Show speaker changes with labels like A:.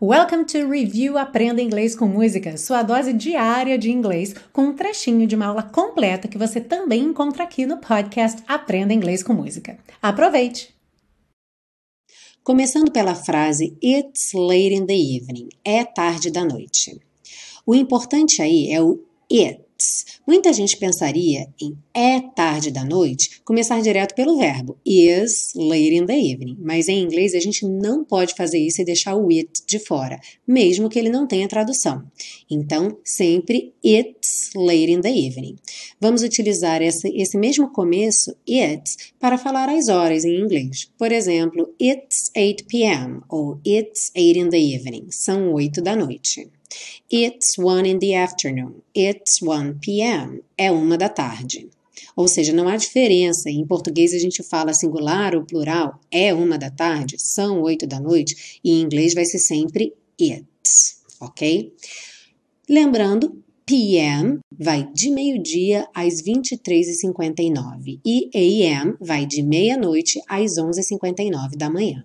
A: Welcome to Review Aprenda Inglês com Música, sua dose diária de inglês, com um trechinho de uma aula completa que você também encontra aqui no podcast Aprenda Inglês com Música. Aproveite!
B: Começando pela frase It's late in the evening, é tarde da noite. O importante aí é o it Muita gente pensaria em é tarde da noite começar direto pelo verbo is late in the evening, mas em inglês a gente não pode fazer isso e deixar o it de fora, mesmo que ele não tenha tradução. Então, sempre it's late in the evening. Vamos utilizar esse, esse mesmo começo, it, para falar as horas em inglês. Por exemplo, it's 8 p.m. ou it's 8 in the evening. São 8 da noite. It's one in the afternoon. It's 1 p.m. É uma da tarde. Ou seja, não há diferença. Em português a gente fala singular ou plural. É uma da tarde, são oito da noite. E em inglês vai ser sempre it's, ok? Lembrando, PM vai de meio-dia às 23h59 e AM vai de meia-noite às 11h59 da manhã.